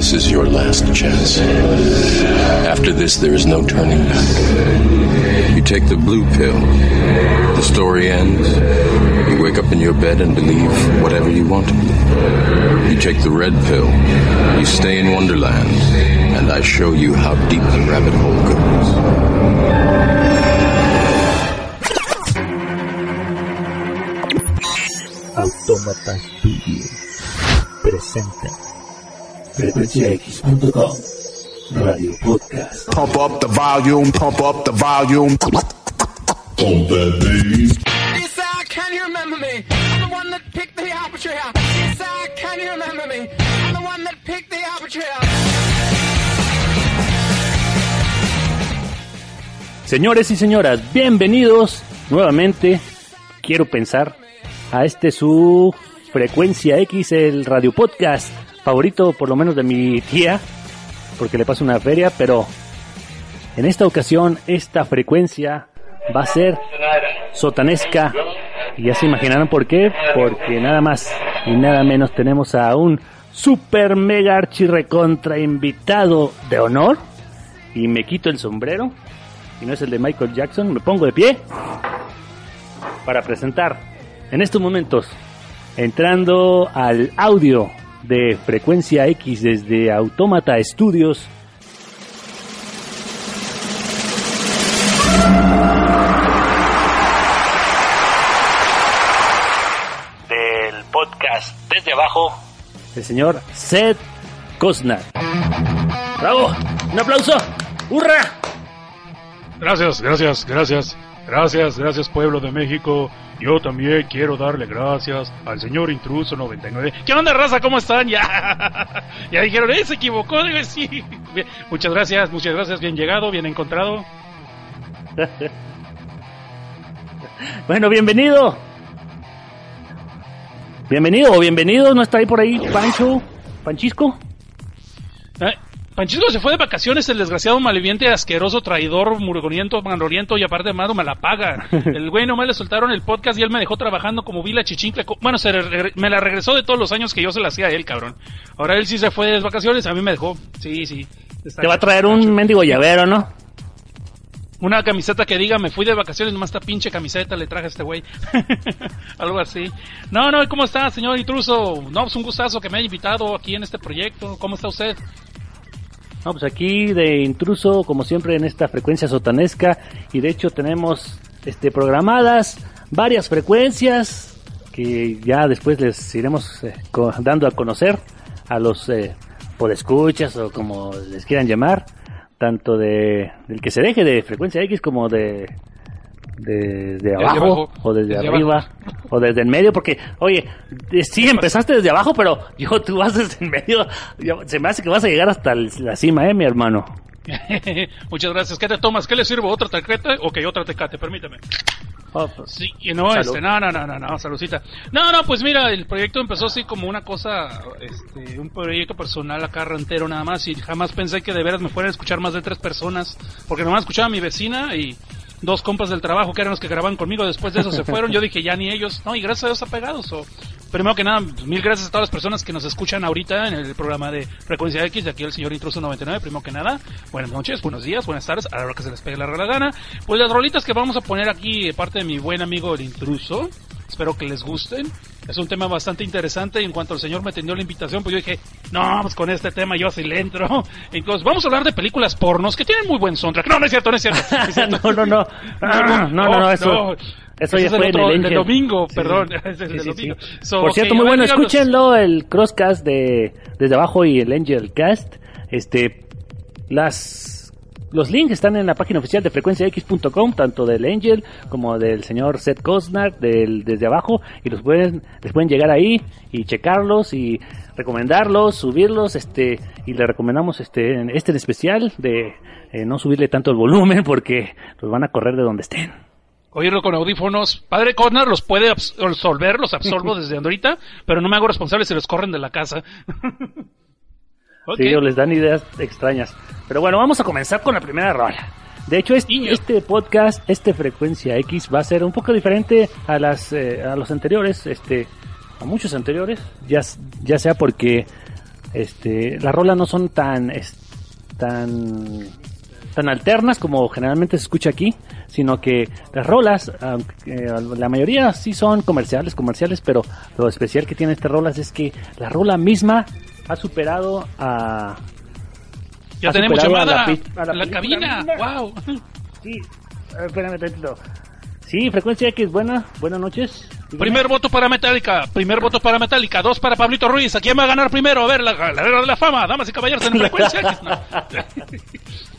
This is your last chance. After this, there is no turning back. You take the blue pill. The story ends. You wake up in your bed and believe whatever you want to believe. You take the red pill. You stay in Wonderland. And I show you how deep the rabbit hole goes. Autómata Studio presenta frecuenciax.com Radio Podcast. Pump up the volume, pump up the volume. Yes, sir, can you remember me? I'm the one that picked the aperture. Yes, sir, can you remember me? I'm the one that picked the aperture. Señores y señoras, bienvenidos nuevamente, quiero pensar, a este su frecuencia X, el radio podcast favorito por lo menos de mi tía, porque le paso una feria, pero en esta ocasión esta frecuencia va a ser sotanesca. Y ya se imaginarán por qué, porque nada más y nada menos tenemos a un super mega archi recontra invitado de honor. Y me quito el sombrero y no es el de Michael Jackson, me pongo de pie para presentar en estos momentos, entrando al audio de frecuencia X desde Autómata Studios. Del podcast Desde Abajo, el señor Seth Cosnar. ¡Bravo! ¡Un aplauso! ¡Hurra! Gracias, gracias, gracias. Gracias, gracias pueblo de México. Yo también quiero darle gracias al señor Intruso 99. ¿Qué onda, raza? ¿Cómo están? Ya, ya dijeron, eh, se equivocó, debe sí. Bien, muchas gracias, muchas gracias. Bien llegado, bien encontrado. Bueno, bienvenido. Bienvenido o bienvenido. ¿No está ahí por ahí Pancho? ¿Panchisco? Eh, Panchisco se fue de vacaciones, el desgraciado malviviente, asqueroso, traidor, murgoniento, manoriento y aparte de malo me la paga. El güey nomás le soltaron el podcast y él me dejó trabajando como vila chichincle. Bueno, se me la regresó de todos los años que yo se la hacía a él, cabrón. Ahora él sí se fue de vacaciones, a mí me dejó. Sí, sí. Te va a traer un mendigo llavero, ¿no? Una camiseta que diga, me fui de vacaciones, nomás esta pinche camiseta le traje a este güey. Algo así. No, no, ¿cómo está, señor intruso? No, pues un gustazo que me haya invitado aquí en este proyecto. ¿Cómo está usted? No, pues aquí de intruso, como siempre, en esta frecuencia sotanesca. Y de hecho tenemos este programadas varias frecuencias que ya después les iremos eh, dando a conocer a los eh, podescuchas o como les quieran llamar. Tanto de del que se deje de frecuencia X como de de, de abajo, abajo. o desde Desde arriba o desde el medio porque oye eh, sí empezaste desde abajo pero yo tú vas desde el medio yo- se me hace que vas a llegar hasta la cima eh mi hermano Muchas gracias. ¿Qué te tomas? ¿Qué le sirvo? ¿Otra tecate? Ok, otra tecate, permítame. Oh, pues, Sí, y no, Salud. este, no, no, no, no, no, saludcita. No, no, pues mira, el proyecto empezó así como una cosa, este, un proyecto personal acá rentero nada más y jamás pensé que de veras me fueran a escuchar más de tres personas, porque nomás escuchaba a mi vecina y dos compas del trabajo que eran los que grababan conmigo, después de eso se fueron, yo dije ya ni ellos, no, y gracias a Dios apegados, o primero que nada, mil gracias a todas las personas que nos escuchan ahorita en el programa de Frecuencia X, de aquí el señor Intruso 99, primero que nada, buenas noches, buenos días, buenas tardes, a la hora que se les pegue la real gana, pues las rolitas que vamos a poner aquí, de parte de mi buen amigo el Intruso, espero que les gusten, es un tema bastante interesante y en cuanto el señor me tendió la invitación, pues yo dije, no, pues con este tema yo así le entro, entonces vamos a hablar de películas pornos que tienen muy buen soundtrack, no, no es cierto, no es cierto, no no no no. No, no, eso eso ya es el fue en otro, el del Angel. domingo, Sí. perdón, es el Sí, domingo. So, Por cierto, muy bueno, escúchenlo, el Crosscast de Desde Abajo y el Angel Cast. Este, las los links están en la página oficial de frecuenciax.com, tanto del Angel como del señor Seth Cosnar, del, desde abajo, y los pueden, les pueden llegar ahí y checarlos y recomendarlos, subirlos, este, y le recomendamos este, en- este en especial de eh, no subirle tanto el volumen porque los van a correr de donde estén. Oírlo con audífonos. Padre Corner los puede abs- absorber, los absorbo desde ahorita, pero no me hago responsable si los corren de la casa. Sí, o les dan ideas extrañas. Pero bueno, vamos a comenzar con la primera rola. De hecho, este, este podcast, este Frecuencia X, va a ser un poco diferente a las eh, a los anteriores, este, a muchos anteriores, ya, ya sea porque este, las rolas no son tan, es- tan, tan alternas como generalmente se escucha aquí, sino que las rolas, eh, la mayoría sí son comerciales, comerciales, pero lo especial que tiene estas rolas es que la rola misma ha superado a, Ya tenemos a llamada la a a cabina. Wow. Sí, espérame tantito. Sí, frecuencia X, buena, buenas noches. Dígame. Primer voto para Metallica, primer voto para Metallica, dos para Pablito Ruiz. ¿A quién va a ganar primero? A ver, la galera de la fama, damas y caballeros en frecuencia. X. No.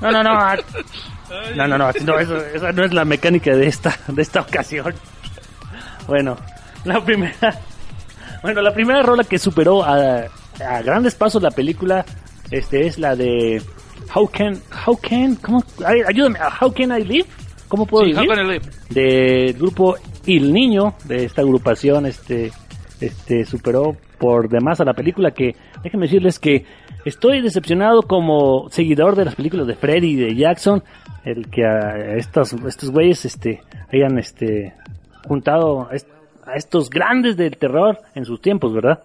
No, no, no. No, no, no, no, eso- esa no es la mecánica de esta, de esta ocasión. Bueno, la primera, bueno, la primera rola que superó a, a grandes pasos la película, este es la de How Can, How Can, ¿cómo? Ay, ayúdame, How Can I Live? ¿Cómo puedo Sí, vivir? How Can I Live? del grupo Il Niño, de esta agrupación, este, este, superó por demás a la película que, déjenme decirles que estoy decepcionado como seguidor de las películas de Freddy y de Jackson, el que a estos, estos güeyes, este, hayan, este, juntado a est- a estos grandes del terror en sus tiempos, ¿verdad?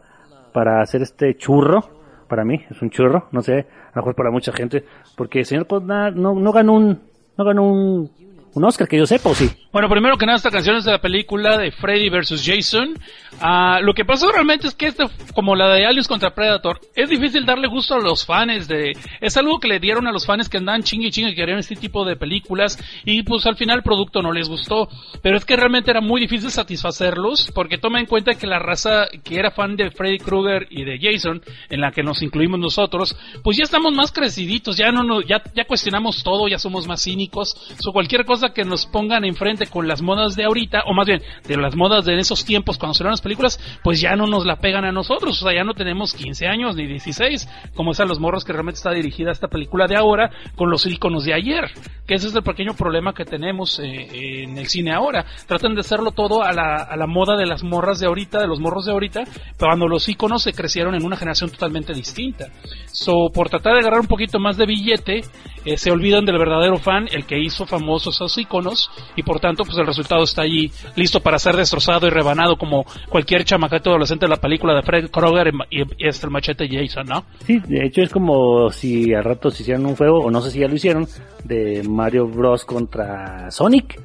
Para hacer este churro, para mí, es un churro, no sé, a lo mejor para mucha gente, porque el señor Cosnar no, no ganó un, no ganó un, un Oscar que yo sepa, ¿o sí? Bueno, primero que nada, esta canción es de la película de Freddy vs. Jason. Ah, lo que pasó realmente es que esta, como la de Aliens contra Predator, es difícil darle gusto a los fans de... Es algo que le dieron a los fans que andaban chingue y chingue que querían este tipo de películas y pues al final el producto no les gustó. Pero es que realmente era muy difícil satisfacerlos porque toma en cuenta que la raza que era fan de Freddy Krueger y de Jason, en la que nos incluimos nosotros, pues ya estamos más creciditos, ya no nos, ya, ya cuestionamos todo, ya somos más cínicos. So, cualquier cosa que nos pongan enfrente con las modas de ahorita, o más bien de las modas de esos tiempos cuando salieron las películas, pues ya no nos la pegan a nosotros, o sea, ya no tenemos 15 años ni 16, como es a los morros que realmente está dirigida esta película de ahora con los iconos de ayer, que ese es el pequeño problema que tenemos eh, en el cine ahora. Tratan de hacerlo todo a la, a la moda de las morras de ahorita, de los morros de ahorita, pero cuando los iconos se crecieron en una generación totalmente distinta. So, por tratar de agarrar un poquito más de billete, eh, se olvidan del verdadero fan, el que hizo famosos esos iconos, y por tanto, pues el resultado está allí, listo para ser destrozado y rebanado como cualquier chamacato adolescente de la película de Fred Krueger y, y, y hasta el machete Jason, ¿no? Sí, de hecho es como si al rato se hicieran un juego, o no sé si ya lo hicieron, de Mario Bros contra Sonic.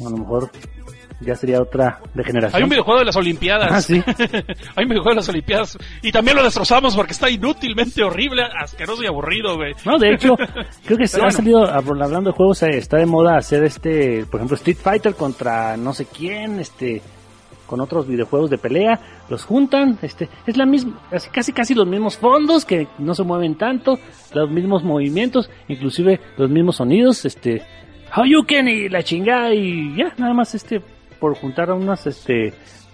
A lo mejor ya sería otra degeneración. Hay un videojuego de las Olimpiadas. Ah, sí. Hay un videojuego de las Olimpiadas. Y también lo destrozamos porque está inútilmente horrible, asqueroso y aburrido, güey. No, de hecho, creo que se ha salido, hab- hablando de juegos, eh, está de moda hacer este, por ejemplo, Street Fighter contra no sé quién, este, con otros videojuegos de pelea, los juntan, este, es la misma, casi casi, los mismos fondos que no se mueven tanto, los mismos movimientos, inclusive los mismos sonidos, este, Hadouken y la chingada y ya, nada más este, por juntar a unos, este,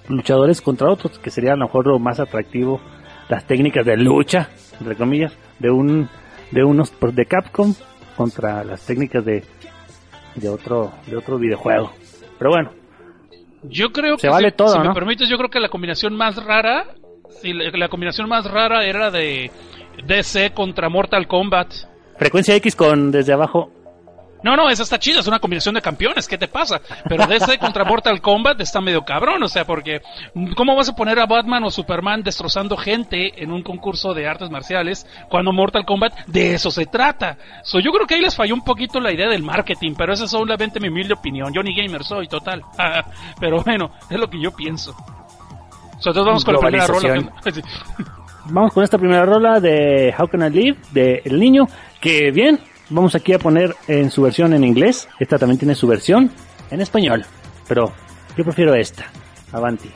luchadores contra otros, que sería a lo mejor lo más atractivo, las técnicas de lucha, entre comillas, de un, de unos pues, de Capcom contra las técnicas de, de otro, de otro videojuego. Pero bueno, Yo creo Se que vale si, todo, si me permites, yo creo que la combinación más rara, sí, la, la combinación más rara era de DC contra Mortal Kombat. frecuencia X con desde abajo. No, no, esa está chida, es una combinación de campeones, ¿qué te pasa? Pero DC contra Mortal Kombat está medio cabrón, o sea, porque ¿cómo vas a poner a Batman o Superman destrozando gente en un concurso de artes marciales cuando Mortal Kombat de eso se trata? So, yo creo que ahí les falló un poquito la idea del marketing, pero esa es solamente mi humilde opinión. Yo ni gamer soy, total. pero bueno, es lo que yo pienso. So, entonces vamos con la primera rola. Vamos con esta primera rola de How Can I Live de El Niño, que bien, vamos aquí a poner en su versión en inglés. Esta también tiene su versión en español, pero yo prefiero esta. Avanti.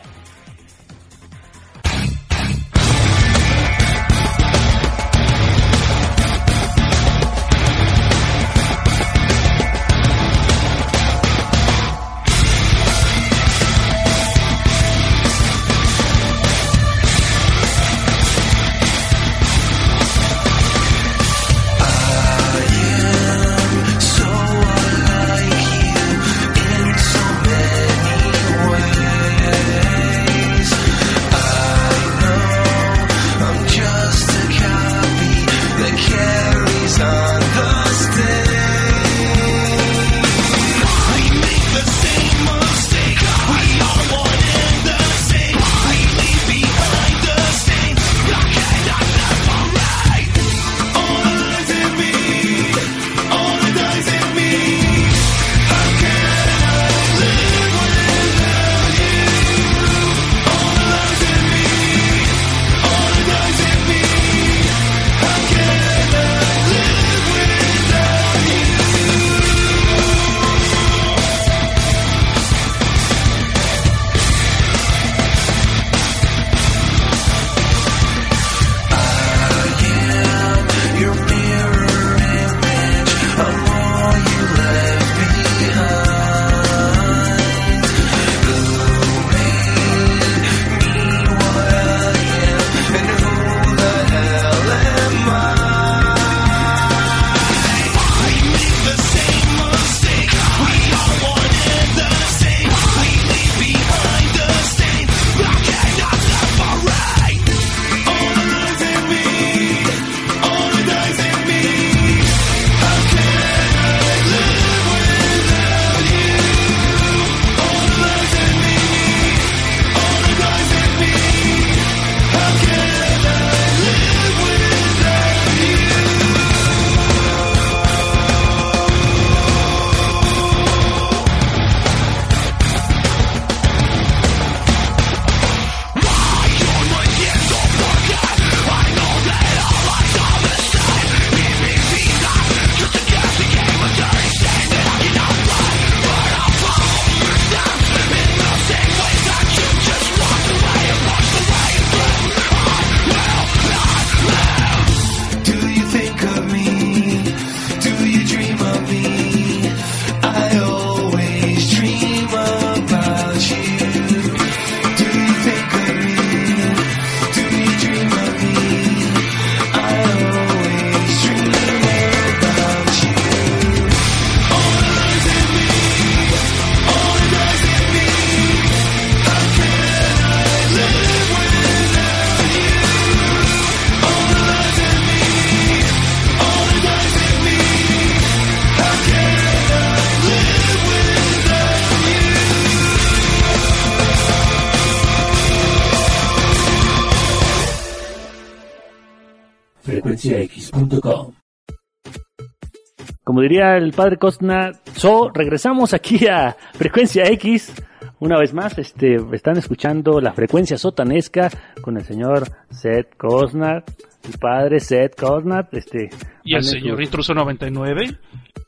Como diría el padre Costner, so, regresamos aquí a Frecuencia X. Una vez más, este, están escuchando la frecuencia sotanesca con el señor Seth Costner, el padre Seth Costner, este. Y el señor Intruso 99.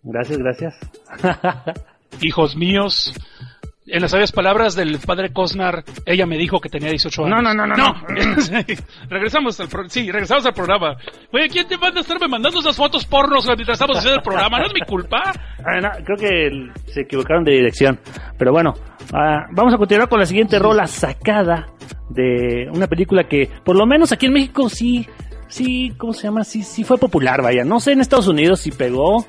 Gracias, gracias. Hijos míos. En las sabias palabras del padre Cosnar, ella me dijo que tenía 18 años. No, no, no, no, no. regresamos al pro- sí, regresamos al programa. Oye, ¿quién te manda a estarme mandando esas fotos pornos mientras estamos haciendo el programa? ¿No es mi culpa? Ah, no, creo que se equivocaron de dirección. Pero bueno, ah, vamos a continuar con la siguiente rola sacada de una película que, por lo menos aquí en México, sí, sí, ¿cómo se llama? Sí, sí fue popular, vaya. No sé en Estados Unidos si pegó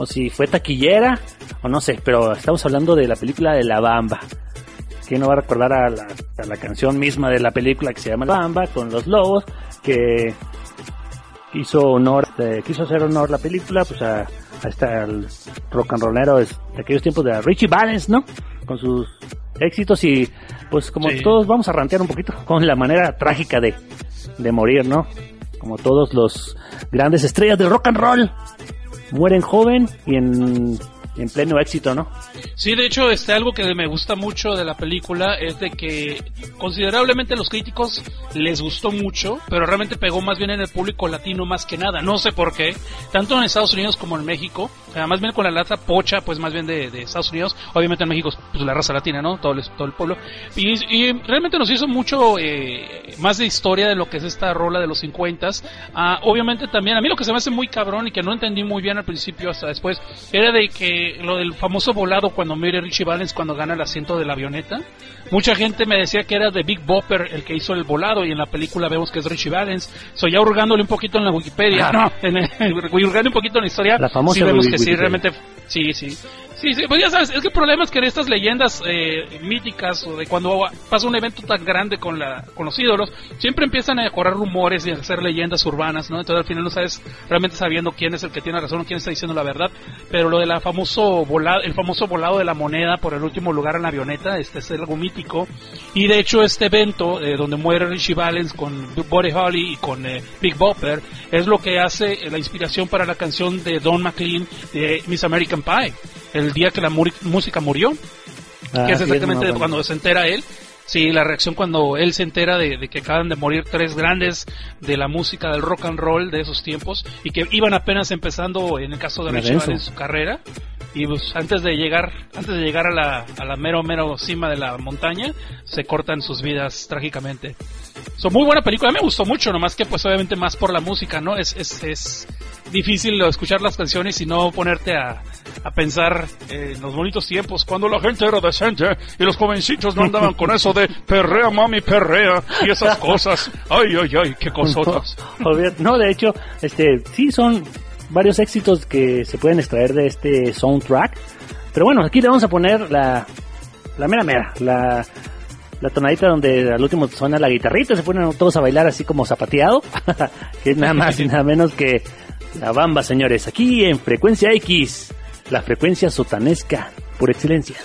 o si fue taquillera o no sé, pero estamos hablando de la película de La Bamba. ¿Quién no va a recordar a la, a la canción misma de la película que se llama La Bamba con los lobos? Que hizo honor, eh, quiso hacer honor la película, pues a, a esta el rock and rollero de aquellos tiempos de Richie Valens, ¿no? Con sus éxitos y pues como Sí. todos vamos a rantear un poquito con la manera trágica de, de morir, ¿no? Como todos los grandes estrellas del rock and roll mueren joven y en, en pleno éxito, ¿no? Sí, de hecho, este, algo que me gusta mucho de la película es de que considerablemente los críticos les gustó mucho, pero realmente pegó más bien en el público latino más que nada. No sé por qué, tanto en Estados Unidos como en México, o sea, más bien con la lata pocha, pues más bien de, de Estados Unidos, obviamente en México, pues la raza latina, ¿no? Todo el, todo el pueblo. Y, y realmente nos hizo mucho eh, más de historia de lo que es esta rola de los 50 Ah, obviamente también, a mí lo que se me hace muy cabrón y que no entendí muy bien al principio hasta después, era de que lo del famoso volado cuando muere Richie Valens cuando gana el asiento de la avioneta. Mucha gente me decía que era de Big Bopper el que hizo el volado y en la película vemos que es Richie Valens. Soy ya hurgándole un poquito en la Wikipedia, no, en el- un poquito en la historia. La famosa sí vemos que sí, realmente, sí, sí. Sí, sí, pues ya sabes, es que el problema es que en estas leyendas eh, míticas o de cuando pasa un evento tan grande con la con los ídolos, siempre empiezan a correr rumores y a hacer leyendas urbanas, ¿no? Entonces al final no sabes realmente sabiendo quién es el que tiene razón o quién está diciendo la verdad, pero lo de la famoso volado, el famoso volado de la moneda por el último lugar en la avioneta, este es algo mítico y de hecho este evento eh, donde muere Richie Valens con Buddy Holly y con eh, Big Bopper es lo que hace la inspiración para la canción de Don McLean de Miss American Pie día que la música murió, Ah, que es exactamente cuando se entera él. Sí, la reacción cuando él se entera de, de que acaban de morir tres grandes de la música del rock and roll de esos tiempos y que iban apenas empezando en el caso de En Richie. Valens su carrera y pues antes de llegar antes de llegar a la, a la mero mero cima de la montaña se cortan sus vidas trágicamente. Son muy buena película, me gustó mucho, nomás que pues obviamente más por la música, ¿no? Es, es, es difícil escuchar las canciones y no ponerte a, a pensar en los bonitos tiempos, cuando la gente era decente y los jovencitos no andaban con eso de perrea mami perrea y esas cosas. Ay, ay, ay, qué cosotas. Obvio- No, de hecho, este, sí son varios éxitos que se pueden extraer de este soundtrack. Pero bueno, aquí le vamos a poner la, la mera mera, la, la tonadita donde al último suena la guitarrita, se ponen todos a bailar así como zapateado, que nada más y nada menos que la bamba, señores, aquí en Frecuencia X, la frecuencia sotanesca por excelencia.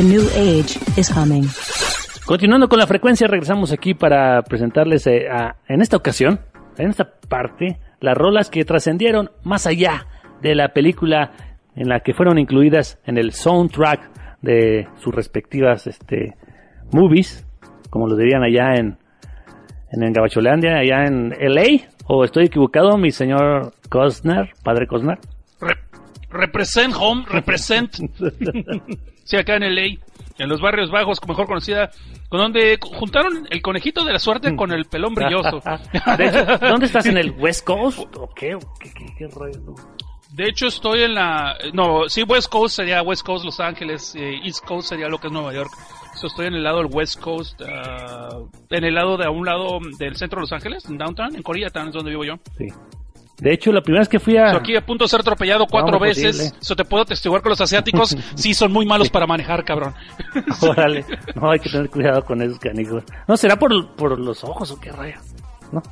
The new age is coming. Continuando con la frecuencia, regresamos aquí para presentarles eh, a- en esta ocasión, en esta parte, las rolas que trascendieron más allá de la película en la que fueron incluidas en el soundtrack de sus respectivas este, movies, como lo dirían allá en, en, en Gabacholandia, allá en LA, o estoy equivocado, mi señor Cosner, padre Cosner. Re- represent home, represent. sí, acá en LA, en los barrios bajos, mejor conocida, con donde juntaron el conejito de la suerte con el pelón brilloso. De hecho, ¿Dónde estás? ¿En el West Coast? ¿O qué? ¿O qué, qué- qué rollo? De hecho, estoy en la. No, sí, West Coast sería West Coast, Los Ángeles. eh, East Coast sería lo que es Nueva York. So, estoy en el lado del West Coast. ah, en el lado de a un lado del centro de Los Ángeles, en Downtown, en Koreatown, es donde vivo yo. Sí. De hecho, la primera vez que fui a... Aquí a punto de ser atropellado cuatro No, veces. Eso te puedo testiguar que los asiáticos sí son muy malos para manejar, cabrón. Órale, no hay que tener cuidado con esos canijos. No, será por, por los ojos o qué rayo. No.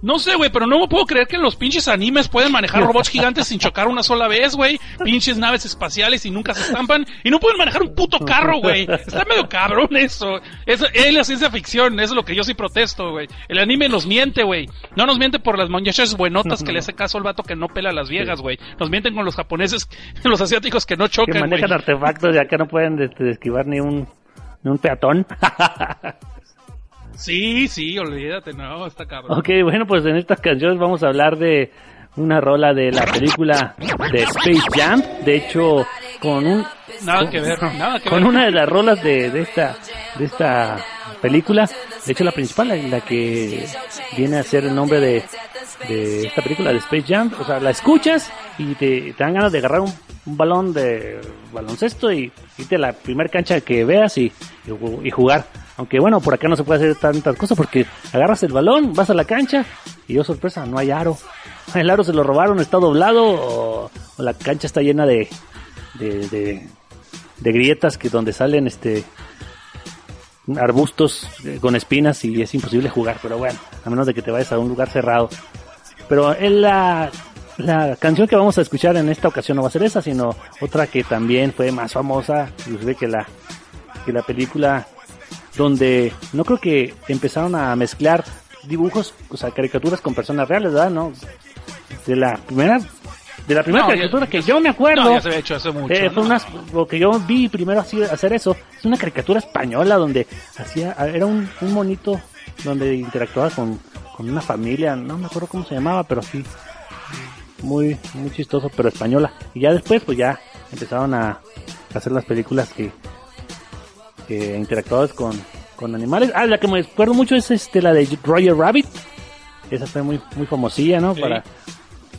No sé, güey, pero no me puedo creer que en los pinches animes pueden manejar robots gigantes sin chocar una sola vez, güey. Pinches naves espaciales y nunca se estampan. Y no pueden manejar un puto carro, güey. Está medio cabrón eso. Es, es la ciencia ficción, eso es lo que yo sí protesto, güey. El anime nos miente, güey. No nos miente por las muchachas buenotas que le hace caso al vato que no pela a las viejas, güey. Nos mienten con los japoneses, los asiáticos que no Que chocan, güey. manejan artefactos y acá no pueden este, esquivar ni un, ni un peatón. Sí, sí, olvídate, no, está cabrón. ok, bueno, pues en estas canciones vamos a hablar de una rola de la película de Space Jam. De hecho, con un... Nada que ver, nada que con ver. una de las rolas de, de esta de esta película de hecho la principal la, la que viene a ser el nombre de, de esta película de Space Jam o sea la escuchas y te, te dan ganas de agarrar un, un balón de baloncesto y irte a la primer cancha que veas y, y ju- y jugar aunque bueno por acá no se puede hacer tantas cosas porque agarras el balón vas a la cancha y oh sorpresa no hay aro el aro se lo robaron está doblado o, o la cancha está llena de de, de, grietas que donde salen este arbustos eh, con espinas y es imposible jugar, pero bueno, a menos de que te vayas a un lugar cerrado. Pero en la, la canción que vamos a escuchar en esta ocasión no va a ser esa, sino otra que también fue más famosa, inclusive que la, que la película donde no creo que empezaron a mezclar dibujos, o sea, caricaturas con personas reales, ¿verdad? No, de la primera, de la primera No, ya- caricatura que yo me acuerdo. No, ya se había hecho hace mucho. Eh, fue ¿no? unas- lo que yo vi primero así, hacer eso, es una caricatura española donde hacía, era un, un monito donde interactuaba con, con una familia, no me acuerdo cómo se llamaba, pero sí, muy, muy chistoso, pero española. Y ya después, pues ya empezaron a hacer las películas que, que interactuabas con, con animales. Ah, la que me acuerdo mucho es este, la de Roger Rabbit. Esa fue muy, muy famosilla, ¿no? Sí. Para,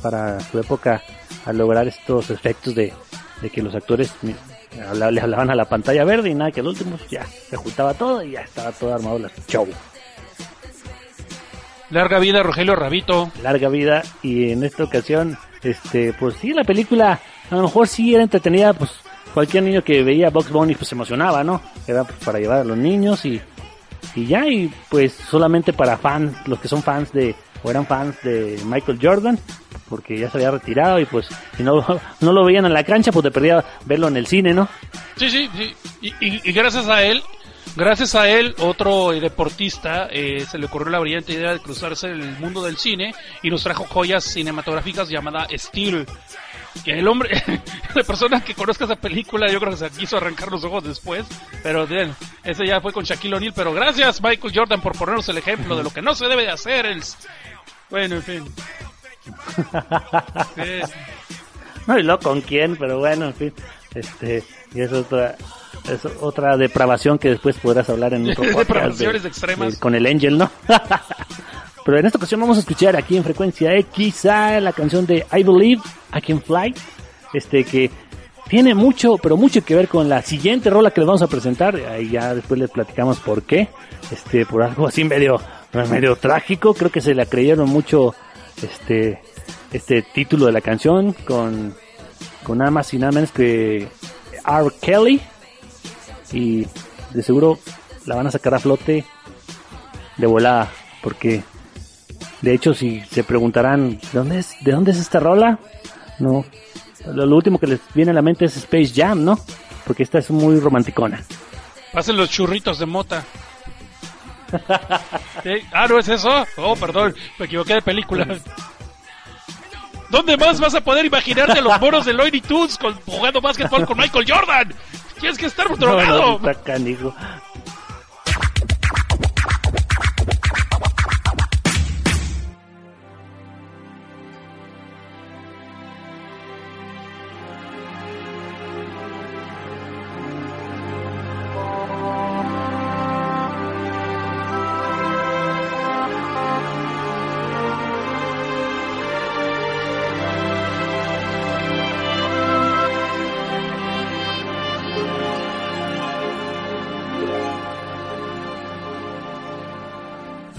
para su época, al lograr estos efectos de, de que los actores le hablaban a la pantalla verde y nada, que al último ya se juntaba todo y ya estaba todo armado el show. Larga vida, Rogelio Rabito. larga vida y en esta ocasión este pues sí la película a lo mejor sí era entretenida pues cualquier niño que veía Box Bunny pues se emocionaba no era para llevar a los niños y y ya y pues solamente para fans los que son fans de o eran fans de Michael Jordan porque ya se había retirado y pues si no no lo veían en la cancha pues te perdía verlo en el cine no Sí, sí, sí. Y, y- y gracias a él, gracias a él, otro eh, deportista eh, se le ocurrió la brillante idea de cruzarse el mundo del cine y nos trajo joyas cinematográficas llamada Steel. Que el hombre, la persona que conozca esa película, yo creo que se quiso arrancar los ojos después, pero bien, ese ya fue con Shaquille O'Neal. Pero gracias, Michael Jordan, por ponernos el ejemplo de lo que no se debe de hacer. El... Bueno, en fin. No y luego con quién pero bueno en fin este y es otra es otra depravación que después podrás hablar en otro podcast Depravaciones extremas. con el Angel no pero en esta ocasión vamos a escuchar aquí en frecuencia X la canción de I Believe I Can Fly este que tiene mucho pero mucho que ver con la siguiente rola que les vamos a presentar. Ahí ya después les platicamos por qué. Este por algo así medio medio trágico. Creo que se la creyeron mucho este este título de la canción con con nada más y nada menos que R. Kelly. Y de seguro la van a sacar a flote de volada porque de hecho si se preguntarán ¿de dónde es, de dónde es esta rola? No, lo, lo último que les viene a la mente es Space Jam, ¿no? porque esta es muy romanticona. Pasen los churritos de mota. Ah, ¿no es eso? Oh, perdón, me equivoqué de película. ¿Dónde más vas a poder imaginarte a los moros de Looney Tunes con, jugando básquetbol con Michael Jordan? Tienes que estar No, drogado. no, está canijo.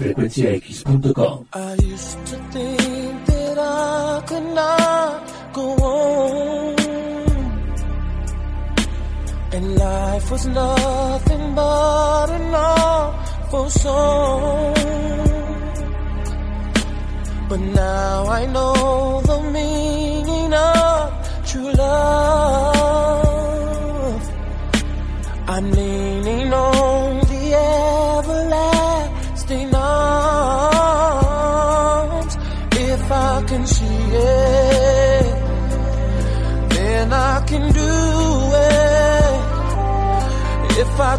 frecuenciax.com I used to think that I could not go on. And life was nothing but an awful song. But now I know the meaning of true love. I'm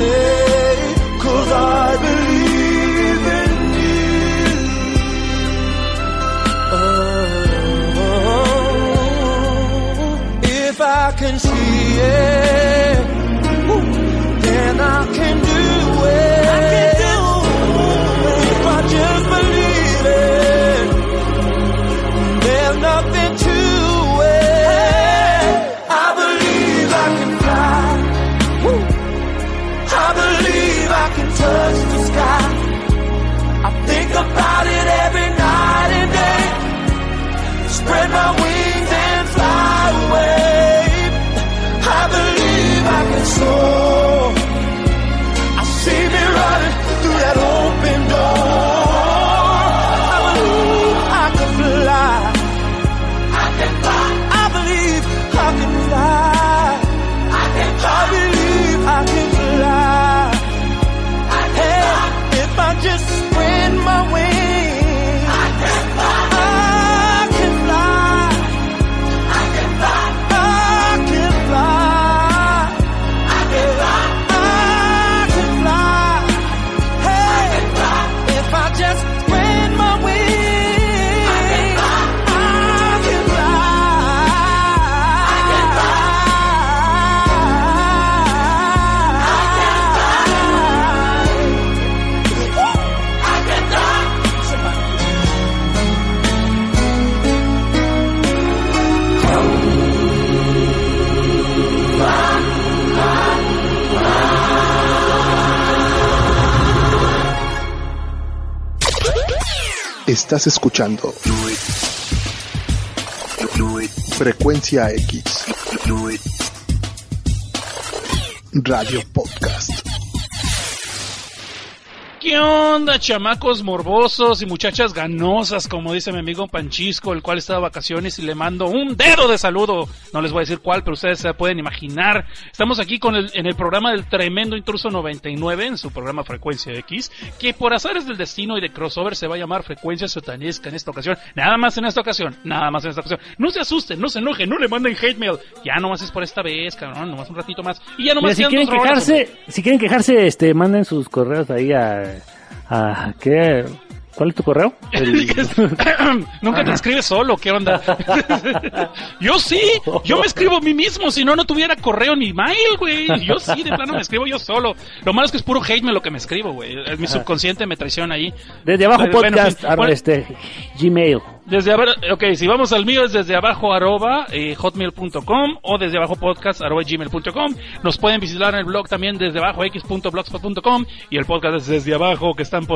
te Estás escuchando Frecuencia X Radio Podcast. ¿Qué onda, chamacos morbosos y muchachas ganosas, como dice mi amigo Panchisco, el cual está de vacaciones y le mando un dedo de saludo? No les voy a decir cuál, pero ustedes se pueden imaginar. Estamos aquí con el, en el programa del Tremendo Intruso 99, en su programa Frecuencia X, que por azares del destino y de crossover se va a llamar Frecuencia Sotanesca en esta ocasión. Nada más en esta ocasión, nada más en esta ocasión. No se asusten, no se enojen, no le manden hate mail. Ya nomás es por esta vez, cabrón, nomás un ratito más. Y ya nomás Mira, si quieren quejarse, si quieren quejarse, este, manden sus correos ahí a, a ¿qué? ¿Cuál es tu correo? El- Nunca te escribes solo, ¿qué onda? yo sí, yo me escribo a mí mismo, si no, no tuviera correo ni mail, güey. Yo sí, de plano me escribo yo solo. Lo malo es que es puro hate me lo que me escribo, güey. Mi subconsciente me traiciona ahí. Desde abajo Bueno, en podcast, fin. arroba, Bueno, este, Gmail. desde abajo, ok, si vamos al mío es desde abajo arroba eh, hotmail.com o desde abajo podcast arroba gmail.com. Nos pueden visitar en el blog también desde abajo x.blogspot.com y el podcast es desde abajo que está en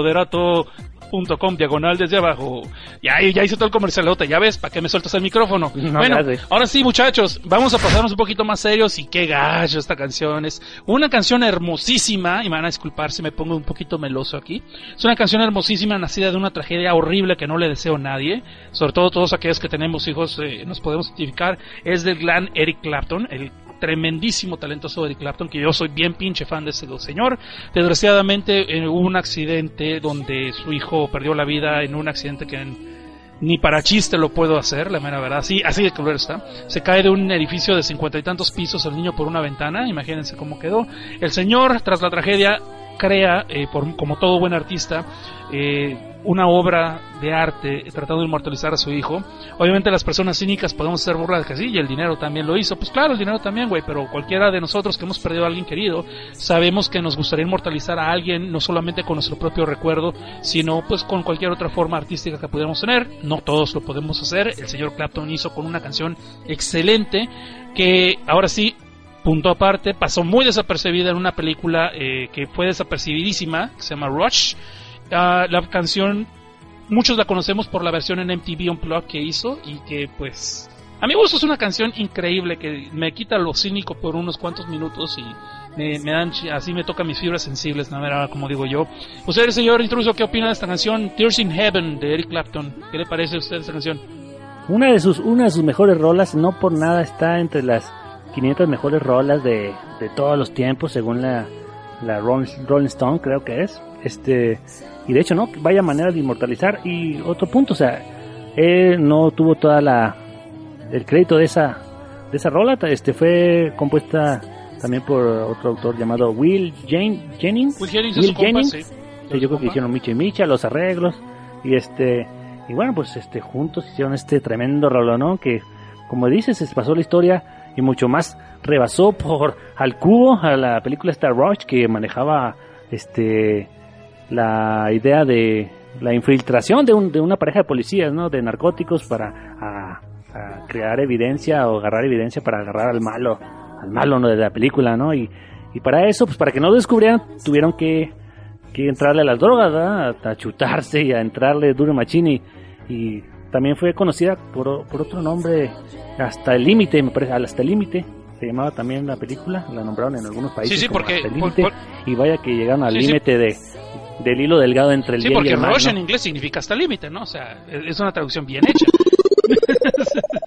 poderato.com diagonal desde abajo. Ya, ya hice todo el comercialote, ya ves, ¿para qué me sueltas el micrófono? No, bueno, gracias. ahora sí muchachos, vamos a pasarnos un poquito más serios y qué gallo esta canción. Es una canción hermosísima y me van a disculpar si me pongo un poquito meloso aquí. Es una canción hermosísima nacida de una tragedia horrible que no le deseo a nadie, sobre todo todos aquellos que tenemos hijos eh, nos podemos identificar. Es del gran Eric Clapton, el tremendísimo talentoso Eric Clapton, que yo soy bien pinche fan de ese señor. Desgraciadamente hubo un accidente donde su hijo perdió la vida en un accidente que ni para chiste lo puedo hacer, la mera verdad. Sí, así de cruel está. Se cae de un edificio de cincuenta y tantos pisos el niño por una ventana. Imagínense cómo quedó. El señor, tras la tragedia, crea, eh, por- como todo buen artista, eh, una obra de arte tratando de inmortalizar a su hijo. Obviamente las personas cínicas podemos hacer burla de que sí, y el dinero también lo hizo. Pues claro, el dinero también, güey, pero cualquiera de nosotros que hemos perdido a alguien querido, sabemos que nos gustaría inmortalizar a alguien, no solamente con nuestro propio recuerdo, sino pues con cualquier otra forma artística que pudiéramos tener. No todos lo podemos hacer. El señor Clapton hizo con una canción excelente que ahora sí punto aparte, pasó muy desapercibida en una película eh, que fue desapercibidísima, que se llama Rush. Ah, la canción, muchos la conocemos por la versión en MTV Unplugged que hizo y que pues... A mi gusto es una canción increíble que me quita lo cínico por unos cuantos minutos y me, dan, así me toca mis fibras sensibles, la verdad, como digo yo. Usted, señor intruso, ¿qué opina de esta canción? Tears in Heaven de Eric Clapton. ¿Qué le parece a usted esta canción? Una de sus, una de sus mejores rolas, no por nada está entre las 500 mejores rolas de, de todos los tiempos, según la, la Rolling, Rolling Stone, creo que es. Este, y de hecho, no, vaya manera de inmortalizar. Y otro punto, o sea, él no tuvo toda la, el crédito de esa, de esa rola, este, fue compuesta también por otro autor llamado Will Jane, Jennings. Will Jennings es su compa, sí. que yo creo que hicieron Micha y Micha, los arreglos, y este, y bueno, pues este, juntos hicieron este tremendo rolonón que, como dices, se pasó la historia y mucho más rebasó por al cubo a la película Star Rush que manejaba este la idea de la infiltración de, un- de una pareja de policías, ¿no? De narcóticos para a- crear evidencia o agarrar evidencia para agarrar al malo, al malo, ¿no? De la película, ¿no? Y, y para eso, pues para que no lo descubrieran, tuvieron que, que entrarle a las drogas, ¿verdad? A chutarse y a entrarle duro machini. Y también fue conocida por, por otro nombre, Hasta el Límite, me parece, Hasta el Límite. Se llamaba también la película, la nombraron en algunos países. Sí, sí, porque- Hasta el por- Límite, por- y vaya que llegaron al Sí, sí. límite de del hilo delgado entre el Sí, bien y porque el mal. rush ¿no? en inglés significa hasta el límite, ¿no? O sea, es una traducción bien hecha.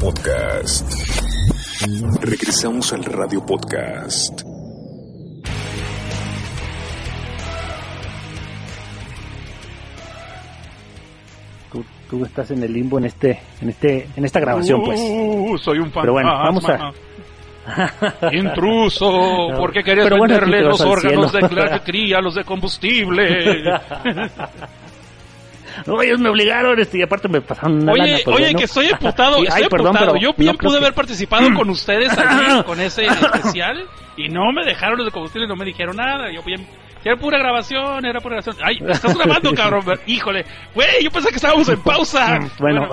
Podcast. Regresamos al Radio Podcast. Tú, tú estás en el limbo en este, en este, en esta grabación, pues. Uh, soy un fantasma. Pero bueno, vamos a. Intruso, ¿por qué querías bueno, venderle los órganos cielo. de cría a los de combustible? No, ellos me obligaron, este, y aparte me pasaron una Oye, lana, pues, oye, bueno. que estoy emputado, Sí, estoy ay, perdón, emputado. pero Yo bien no pude que- haber participado con ustedes allí, con ese especial, y no me dejaron los de combustible, no me dijeron nada. Yo bien, era pura grabación, era pura grabación. Ay, estás grabando, cabrón. Híjole, güey, yo pensé que estábamos en pausa. Bueno,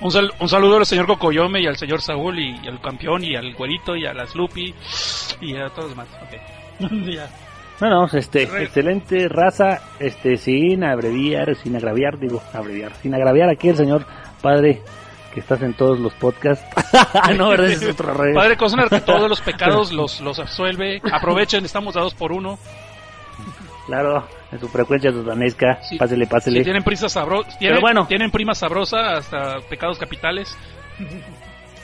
Un, sal- un saludo al señor Cocoyome y al señor Saúl y, y al campeón y al güerito y a la Sloopy y a todos los demás. Ok. Ya. No, no, este, excelente raza, este, sin abreviar, sin agraviar, digo, abreviar, sin agraviar aquí el señor padre que estás en todos los podcasts. no, ¿verdad? Ese es otro rey. Padre Cosner que todos los pecados los, los absuelve. Aprovechen, estamos dados por uno. Claro, en su frecuencia sutanesca, Sí. pásele, pásele. Si tienen prisa Pero tienen, bueno. tienen prima sabrosa hasta pecados capitales.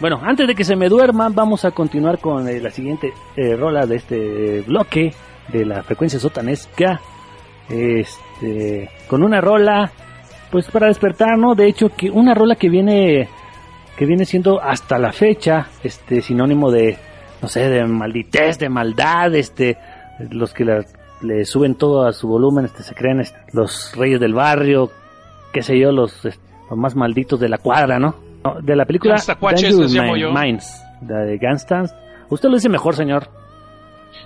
Bueno, antes de que se me duerman, vamos a continuar con eh, la siguiente eh, rola de este bloque de la frecuencia sotanesca. Este, con una rola, pues para despertar, ¿no? De hecho, que una rola que viene, que viene siendo hasta la fecha, este, sinónimo de, no sé, de malditez, de maldad, este, los que la- le suben todo a su volumen, este, se creen este, los reyes del barrio, qué sé yo, los, este, los más malditos de la cuadra, ¿no? No, de la película. Minds, la de Gangstans, Usted lo dice mejor, señor.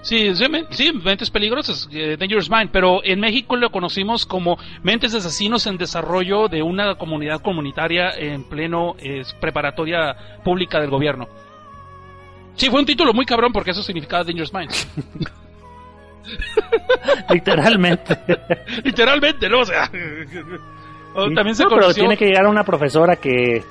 Sí, sí, men- sí, Mentes Peligrosas, eh, Dangerous Mind, pero en México lo conocimos como Mentes de Asesinos en Desarrollo de una comunidad comunitaria en pleno eh, preparatoria pública del gobierno. Sí, fue un título muy cabrón porque eso significaba Dangerous Minds. Literalmente. Literalmente, ¿no? O sea... o también se No, pero conoció... tiene que llegar una profesora que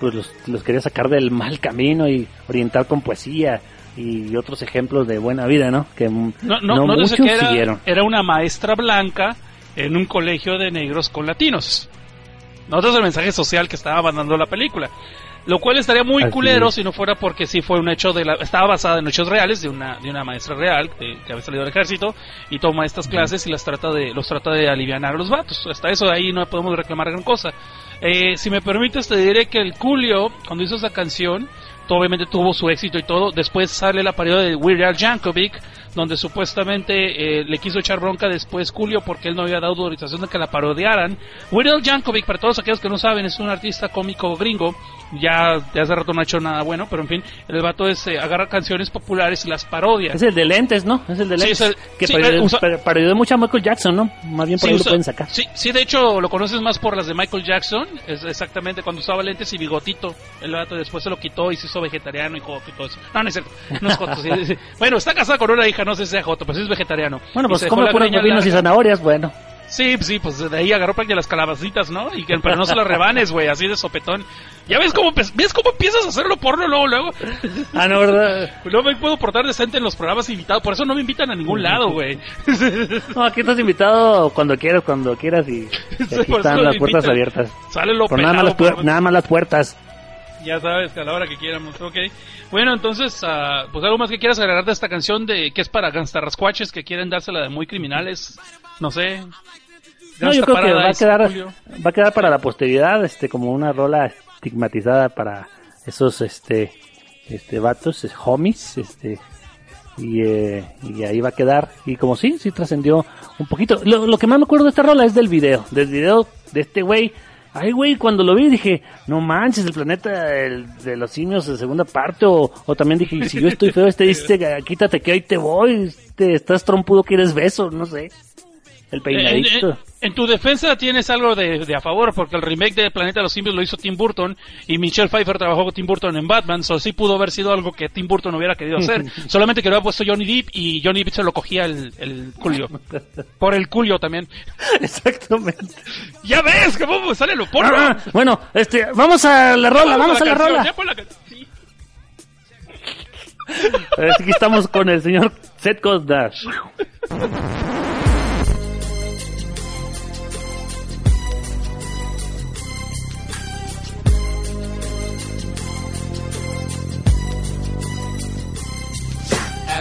pues los, los quería sacar del mal camino y orientar con poesía y otros ejemplos de buena vida, ¿no? Que mm, No, no, no muchos que era, siguieron. era una maestra blanca en un colegio de negros con latinos. Nosotros el mensaje social que estaba mandando la película. Lo cual estaría muy Así culero es. si no fuera porque sí fue un hecho de la... Estaba basada en hechos reales de una, de una maestra real de- que había salido del ejército y toma estas clases y las trata de, los trata de aliviar a los vatos. Hasta eso de ahí no podemos reclamar gran cosa. Eh, si me permites te diré que el Julio, cuando hizo esa canción, obviamente tuvo su éxito y todo. Después sale la parodia de Weird Al Yankovic, donde supuestamente eh, le quiso echar bronca después Julio porque él no había dado autorización de que la parodiaran. Weird Al Yankovic, para todos aquellos que no saben, es un artista cómico gringo. Ya de hace rato no ha hecho nada bueno, pero en fin, el vato es, eh, agarra canciones populares y las parodia. Es el de lentes, ¿no? Es el de lentes. el- que sí, parodió, eh, usa- parodió mucho a Michael Jackson, ¿no? Más bien por Sí, ahí lo pueden sacar. Sí, sí, de hecho lo conoces más por las de Michael Jackson, es exactamente cuando usaba lentes y bigotito. El vato después se lo quitó y se hizo vegetariano y todo eso. No, no es cierto, no es joto. sí, sí. Bueno, está casado con una hija, no sé si sea joto, es vegetariano. Bueno, pues la puros pepinos y zanahorias, bueno. Sí, sí, pues de ahí agarró prácticamente las calabacitas, ¿no? Y que, pero no se las rebanes, güey, así de sopetón. ¿Ya ves cómo, ves cómo empiezas a hacerlo porno luego, luego? Ah, no, ¿verdad? No me puedo portar decente en los programas invitados, por eso no me invitan a ningún lado, güey. No, aquí estás invitado cuando quieras, cuando quieras y, aquí están las puertas abiertas. Sale lo Por nada más, pelado, las por- nada más las puertas. Ya sabes que a la hora que quieramos, ok. Bueno, entonces, ah, pues algo más que quieras agregar de esta canción de que es para gangstarrascuaches que quieren dársela de muy criminales, no sé. No, yo creo que va a quedar, Julio. va a quedar para la posteridad, este, como una rola estigmatizada para esos, este, este, vatos, es- homies, este, y, eh, y ahí va a quedar. Y como sí, sí trascendió un poquito. Lo, lo que más me acuerdo de esta rola es del video, del video de este güey. Ay, güey, cuando lo vi dije, no manches, el planeta del- de los simios de segunda parte. O, o también dije, si yo estoy feo, este dice, quítate que hoy te voy. Este, estás trompudo, quieres beso, no sé. El En, peinadito. en- en tu defensa tienes algo de, de a favor, porque el remake de Planeta de los Simios lo hizo Tim Burton y Michelle Pfeiffer trabajó con Tim Burton en Batman, so sí pudo haber sido algo que Tim Burton hubiera querido hacer. Solamente que lo había puesto Johnny Depp y Johnny Depp se lo cogía el, el culio. Por el culio también. Exactamente. ¡Ya ves! que vamos sale lo porno! Ah, bueno, este, vamos a la rola, vamos a la canción, rola. ya la sí. Aquí estamos con el señor Seth Dash.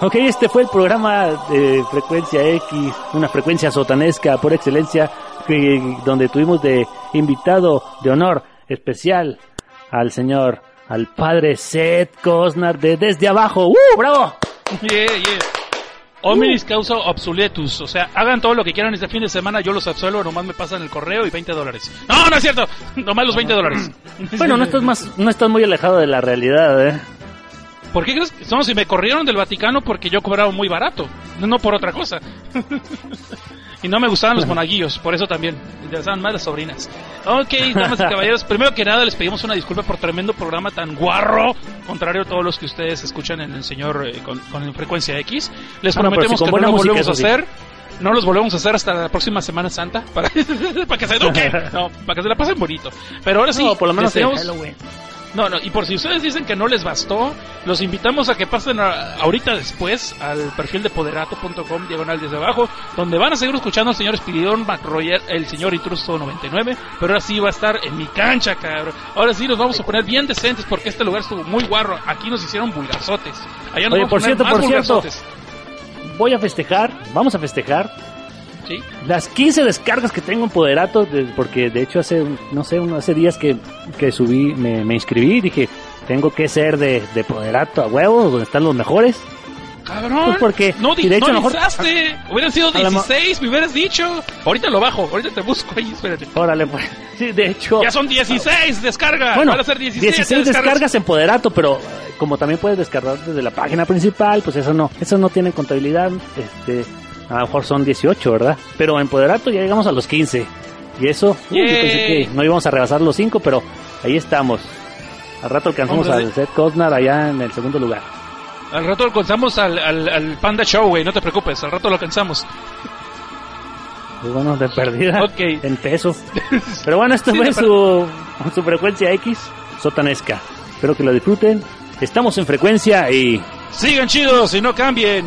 Ok, este fue el programa de Frecuencia X, una frecuencia sotanesca por excelencia, que- donde tuvimos de invitado de honor especial al señor, al padre Seth Cosnar de Desde Abajo. ¡Uh, bravo! Yeah, yeah. Hominis causa obsoletus. O sea, hagan todo lo que quieran este fin de semana, yo los absuelvo, nomás me pasan el correo y 20 dólares. No, no es cierto. Nomás los 20 dólares. Bueno, no estás, más, no estás muy alejado de la realidad, ¿eh? ¿Por qué crees que no, si me corrieron del Vaticano porque yo cobraba muy barato? No, por otra cosa. y no me gustaban los monaguillos, por eso también. Me interesaban más las sobrinas. Ok, damas y caballeros, primero que nada les pedimos una disculpa por tremendo programa tan guarro, contrario a todos los que ustedes escuchan en el señor eh, con, con frecuencia X. Les Ah, prometemos con que no lo volvemos a hacer. No los volvemos a hacer hasta la próxima Semana Santa para, para que se eduquen, no, para que se la pasen bonito. Pero ahora sí, No, por lo menos tenemos- Halloween. No, no, y por si ustedes dicen que no les bastó, los invitamos a que pasen a- ahorita después al perfil de poderato.com, diagonal desde abajo, donde van a seguir escuchando al señor Spiridón McRoyer, el señor Intruso 99, pero ahora sí va a estar en mi cancha, cabrón. Ahora sí nos vamos a poner bien decentes porque este lugar estuvo muy guarro. Aquí nos hicieron vulgarzotes. Allá nos Oye, vamos por a poner cierto, más por cierto, voy a festejar, vamos a festejar ¿Sí? las 15 descargas que tengo en Poderato, de- porque de hecho hace, no sé, hace días que, que subí, me, me inscribí, dije, tengo que ser de, de Poderato a huevos, donde están los mejores. Cabrón. Pues porque- no, di- y de hecho no mejor-. Hubieran sido a lo mo- 16, me hubieras dicho. Ahorita lo bajo, ahorita te busco ahí, espérate. Órale, pues. Sí, de hecho. Ya son 16 descargas. Bueno, Van a ser 16, 16 descargas en Poderato, pero eh, como también puedes descargar desde la página principal, pues eso no, eso no tiene contabilidad, este, a lo mejor son 18, ¿verdad? Pero en Poderato ya llegamos a los 15. Y eso, uh, yo pensé que no íbamos a rebasar los 5, pero ahí estamos. Al rato alcanzamos al Seth Cosnar allá en el segundo lugar. Al rato alcanzamos al, al, al Panda Show, güey, no te preocupes, al rato lo alcanzamos. Pues bueno, de perdida Ok. en peso. Pero bueno, esta Sí, fue su, su frecuencia X sotanesca. Espero que lo disfruten. Estamos en frecuencia y Sigan chidos y no cambien.